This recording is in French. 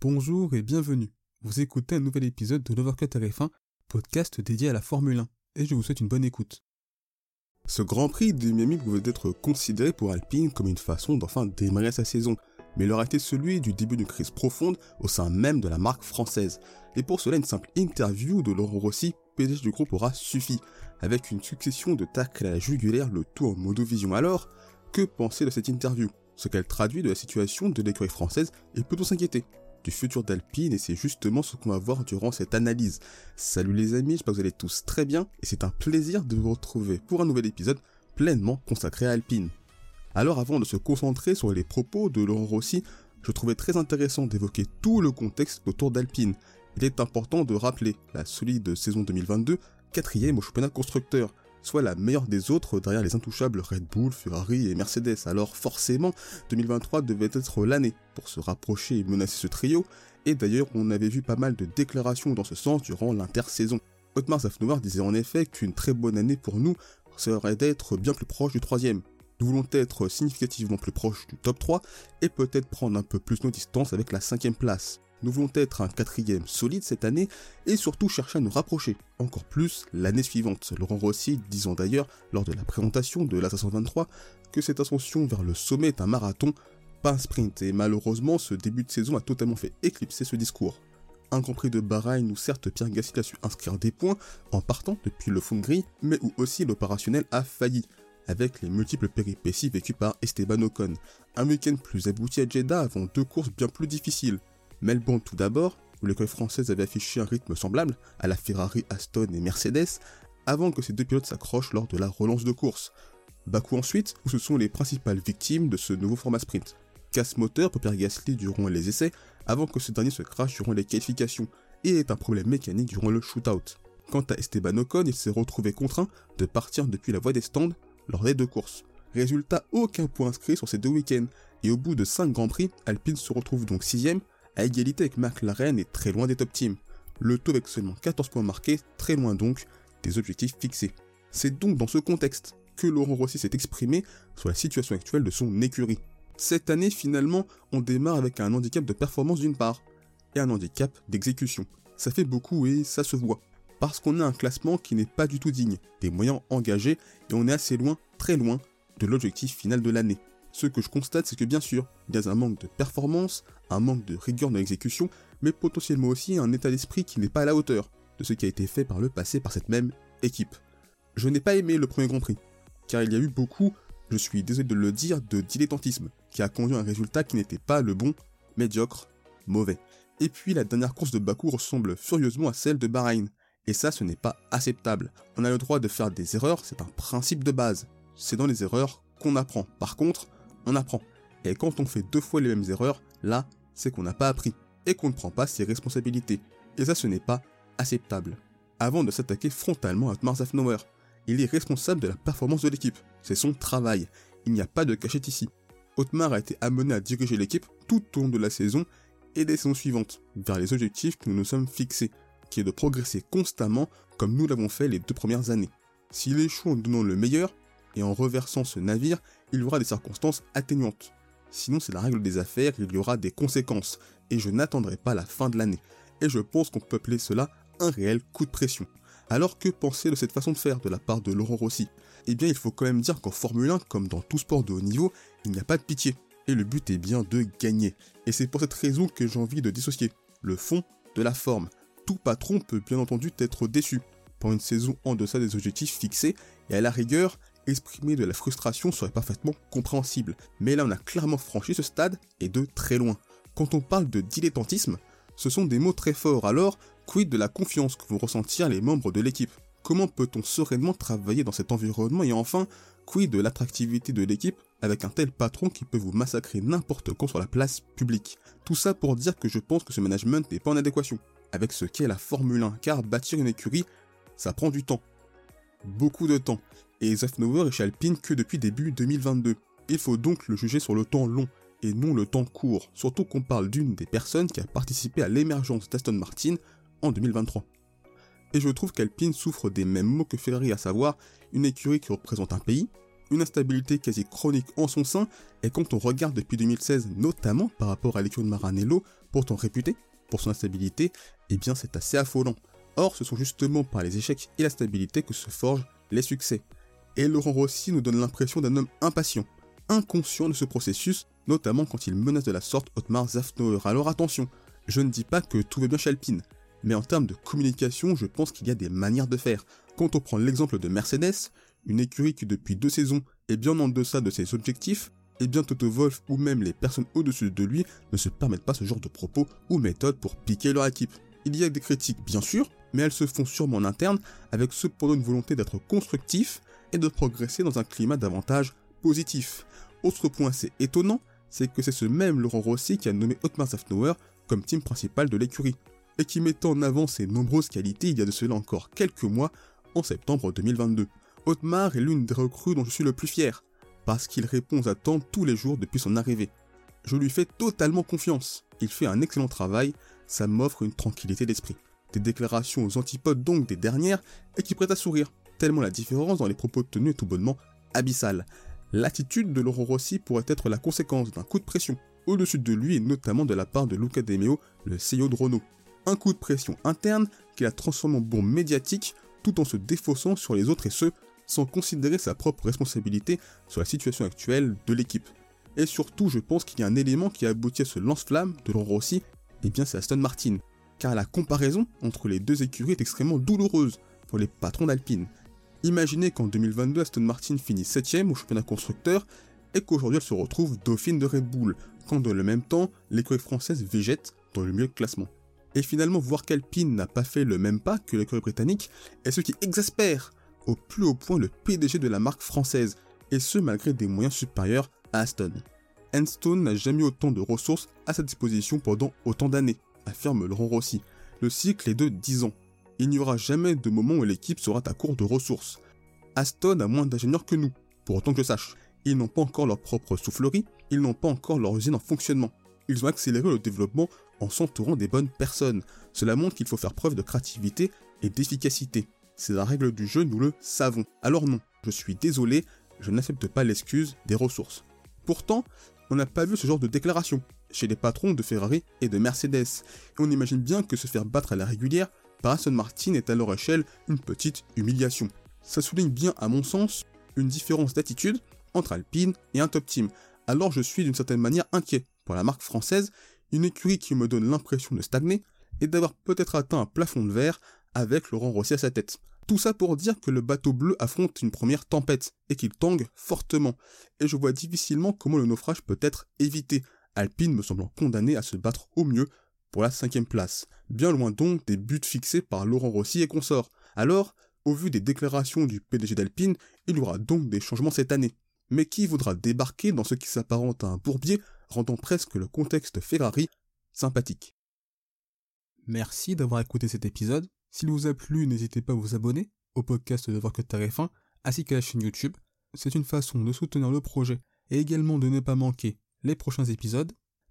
Bonjour et bienvenue. Vous écoutez un nouvel épisode de l'Overcut RF1, podcast dédié à la Formule 1, et je vous souhaite une bonne écoute. Ce Grand Prix de Miami pouvait être considéré pour Alpine comme une façon d'enfin démarrer sa saison, mais il aurait été celui du début d'une crise profonde au sein même de la marque française. Et pour cela, une simple interview de Laurent Rossi, PDG du groupe, aura suffi, avec une succession de tacles à la jugulaire, le tout en modo-vision. Alors, que penser de cette interview? Ce qu'elle traduit de la situation de l'écurie française et peut-on s'inquiéter du futur d'Alpine et c'est justement ce qu'on va voir durant cette analyse. Salut les amis, j'espère que vous allez tous très bien et c'est un plaisir de vous retrouver pour un nouvel épisode pleinement consacré à Alpine. Alors avant de se concentrer sur les propos de Laurent Rossi, je trouvais très intéressant d'évoquer tout le contexte autour d'Alpine. Il est important de rappeler la solide saison 2022, quatrième au championnat constructeur, soit la meilleure des autres derrière les intouchables Red Bull, Ferrari et Mercedes. Alors forcément, 2023 devait être l'année pour se rapprocher et menacer ce trio, et d'ailleurs on avait vu pas mal de déclarations dans ce sens durant l'intersaison. Otmar Zafnouar disait en effet qu'une très bonne année pour nous serait d'être bien plus proche du troisième. Nous voulons être significativement plus proche du top 3 et peut-être prendre un peu plus nos distances avec la cinquième place. Nous voulons être un quatrième solide cette année et surtout chercher à nous rapprocher encore plus l'année suivante. Laurent Rossi disant d'ailleurs lors de la présentation de la 523 que cette ascension vers le sommet est un marathon, pas un sprint et malheureusement ce début de saison a totalement fait éclipser ce discours. Incompris de Bahreïn où certes Pierre Gasly a su inscrire des points en partant depuis le fond gris, mais où aussi l'opérationnel a failli avec les multiples péripéties vécues par Esteban Ocon. Un week-end plus abouti à Jeddah avant deux courses bien plus difficiles. Melbourne tout d'abord, où l'école française avait affiché un rythme semblable à la Ferrari, Aston et Mercedes, avant que ces deux pilotes s'accrochent lors de la relance de course. Bakou ensuite, où ce sont les principales victimes de ce nouveau format sprint. Casse moteur pour Pierre Gasly durant les essais, avant que ce dernier se crache durant les qualifications, et est un problème mécanique durant le shootout. Quant à Esteban Ocon, il s'est retrouvé contraint de partir depuis la voie des stands lors des deux courses. Résultat, aucun point inscrit sur ces deux week-ends, et au bout de 5 Grands Prix, Alpine se retrouve donc 6ème à égalité avec McLaren et très loin des top teams. Le taux avec seulement 14 points marqués, très loin donc des objectifs fixés. C'est donc dans ce contexte que Laurent Rossi s'est exprimé sur la situation actuelle de son écurie. Cette année, finalement, on démarre avec un handicap de performance d'une part, et un handicap d'exécution. Ça fait beaucoup et ça se voit. Parce qu'on a un classement qui n'est pas du tout digne des moyens engagés et on est assez loin, très loin, de l'objectif final de l'année. Ce que je constate, c'est que bien sûr, il y a un manque de performance, un manque de rigueur dans l'exécution, mais potentiellement aussi un état d'esprit qui n'est pas à la hauteur de ce qui a été fait par le passé par cette même équipe. Je n'ai pas aimé le premier Grand Prix, car il y a eu beaucoup, je suis désolé de le dire, de dilettantisme, qui a conduit à un résultat qui n'était pas le bon, médiocre, mauvais. Et puis la dernière course de Bakou ressemble furieusement à celle de Bahreïn, et ça ce n'est pas acceptable. On a le droit de faire des erreurs, c'est un principe de base. C'est dans les erreurs qu'on apprend. Par contre, on apprend. Et quand on fait deux fois les mêmes erreurs, là, c'est qu'on n'a pas appris et qu'on ne prend pas ses responsabilités. Et ça, ce n'est pas acceptable. Avant de s'attaquer frontalement à Otmar Zafnauer, il est responsable de la performance de l'équipe. C'est son travail. Il n'y a pas de cachette ici. Otmar a été amené à diriger l'équipe tout au long de la saison et des saisons suivantes, vers les objectifs que nous nous sommes fixés, qui est de progresser constamment comme nous l'avons fait les deux premières années. S'il échoue en donnant le meilleur, et en reversant ce navire, il y aura des circonstances atténuantes. Sinon, c'est la règle des affaires, il y aura des conséquences, et je n'attendrai pas la fin de l'année. Et je pense qu'on peut appeler cela un réel coup de pression. Alors que penser de cette façon de faire de la part de Laurent Rossi? Eh bien, il faut quand même dire qu'en Formule 1, comme dans tout sport de haut niveau, il n'y a pas de pitié. Et le but est bien de gagner. Et c'est pour cette raison que j'ai envie de dissocier le fond de la forme. Tout patron peut bien entendu être déçu pour une saison en deçà des objectifs fixés, et à la rigueur, exprimer de la frustration serait parfaitement compréhensible. Mais là, on a clairement franchi ce stade et de très loin. Quand on parle de dilettantisme, ce sont des mots très forts. Alors, quid de la confiance que vont ressentir les membres de l'équipe? Comment peut-on sereinement travailler dans cet environnement? Et enfin, quid de l'attractivité de l'équipe avec un tel patron qui peut vous massacrer n'importe quand sur la place publique? Tout ça pour dire que je pense que ce management n'est pas en adéquation avec ce qu'est la Formule 1, car bâtir une écurie, ça prend du temps. Beaucoup de temps et Zafnover est chez Alpine que depuis début 2022. Il faut donc le juger sur le temps long et non le temps court, surtout qu'on parle d'une des personnes qui a participé à l'émergence d'Aston Martin en 2023. Et je trouve qu'Alpine souffre des mêmes maux que Ferrari, à savoir une écurie qui représente un pays, une instabilité quasi chronique en son sein, et quand on regarde depuis 2016, notamment par rapport à l'écurie de Maranello, Pourtant réputé pour son instabilité, eh bien c'est assez affolant. Or, ce sont justement par les échecs et la stabilité que se forgent les succès. Et Laurent Rossi nous donne l'impression d'un homme impatient, inconscient de ce processus, notamment quand il menace de la sorte Otmar Zafnauer. Alors attention, je ne dis pas que tout va bien chez Alpine, mais en termes de communication, je pense qu'il y a des manières de faire. Quand on prend l'exemple de Mercedes, une écurie qui depuis deux saisons est bien en deçà de ses objectifs, et bien Toto Wolf ou même les personnes au-dessus de lui ne se permettent pas ce genre de propos ou méthodes pour piquer leur équipe. Il y a des critiques bien sûr, mais elles se font sûrement en interne avec cependant une volonté d'être constructif et de progresser dans un climat davantage positif. Autre point assez étonnant, c'est que c'est ce même Laurent Rossi qui a nommé Otmar Zafnauer comme team principal de l'écurie, et qui mettait en avant ses nombreuses qualités il y a de cela encore quelques mois, en septembre 2022. Otmar est l'une des recrues dont je suis le plus fier, parce qu'il répond aux attentes tous les jours depuis son arrivée. Je lui fais totalement confiance, il fait un excellent travail, ça m'offre une tranquillité d'esprit. Des déclarations aux antipodes donc des dernières, et qui prêtent à sourire, tellement la différence dans les propos tenus est tout bonnement abyssale. L'attitude de Laurent Rossi pourrait être la conséquence d'un coup de pression au-dessus de lui et notamment de la part de Luca De Meo, le CEO de Renault. Un coup de pression interne qui la transforme en bombe médiatique tout en se défaussant sur les autres et ce, sans considérer sa propre responsabilité sur la situation actuelle de l'équipe. Et surtout, je pense qu'il y a un élément qui a abouti à ce lance-flamme de Laurent Rossi, et eh bien c'est Aston Martin. Car la comparaison entre les deux écuries est extrêmement douloureuse pour les patrons d'Alpine. Imaginez qu'en 2022, Aston Martin finit 7ème au championnat constructeur et qu'aujourd'hui elle se retrouve dauphine de Red Bull, quand dans le même temps, l'écurie française végète dans le milieu de classement. Et finalement, voir qu'Alpine n'a pas fait le même pas que l'écurie britannique est ce qui exaspère au plus haut point le PDG de la marque française, et ce malgré des moyens supérieurs à Aston. Enstone n'a jamais autant de ressources à sa disposition pendant autant d'années, affirme Laurent Rossi. Le cycle est de 10 ans. Il n'y aura jamais de moment où l'équipe sera à court de ressources. Aston a moins d'ingénieurs que nous, pour autant que je sache. Ils n'ont pas encore leur propre soufflerie, ils n'ont pas encore leur usine en fonctionnement. Ils ont accéléré le développement en s'entourant des bonnes personnes. Cela montre qu'il faut faire preuve de créativité et d'efficacité. C'est la règle du jeu, nous le savons. Alors non, je suis désolé, je n'accepte pas l'excuse des ressources. Pourtant, on n'a pas vu ce genre de déclaration chez les patrons de Ferrari et de Mercedes, et on imagine bien que se faire battre à la régulière par Aston Martin est à leur échelle une petite humiliation. Ça souligne bien, à mon sens, une différence d'attitude entre Alpine et un top team. Alors je suis d'une certaine manière inquiet pour la marque française, une écurie qui me donne l'impression de stagner et d'avoir peut-être atteint un plafond de verre avec Laurent Rossi à sa tête. Tout ça pour dire que le bateau bleu affronte une première tempête et qu'il tangue fortement. Et je vois difficilement comment le naufrage peut être évité, Alpine me semblant condamné à se battre au mieux pour la cinquième place, bien loin donc des buts fixés par Laurent Rossi et consorts. Alors, au vu des déclarations du PDG d'Alpine, il y aura donc des changements cette année. Mais qui voudra débarquer dans ce qui s'apparente à un bourbier, rendant presque le contexte Ferrari sympathique? Merci d'avoir écouté cet épisode. S'il vous a plu, n'hésitez pas à vous abonner au podcast de Voir que Tarif ainsi qu'à la chaîne YouTube. C'est une façon de soutenir le projet et également de ne pas manquer les prochains épisodes.